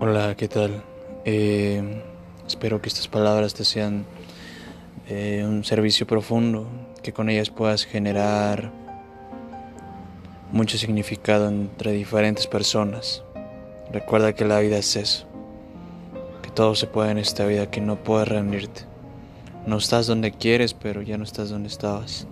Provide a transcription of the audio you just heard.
Hola, ¿qué tal? Eh, espero que estas palabras te sean eh, un servicio profundo, que con ellas puedas generar mucho significado entre diferentes personas. Recuerda que la vida es eso, que todo se puede en esta vida, que no puedes rendirte. No estás donde quieres, pero ya no estás donde estabas.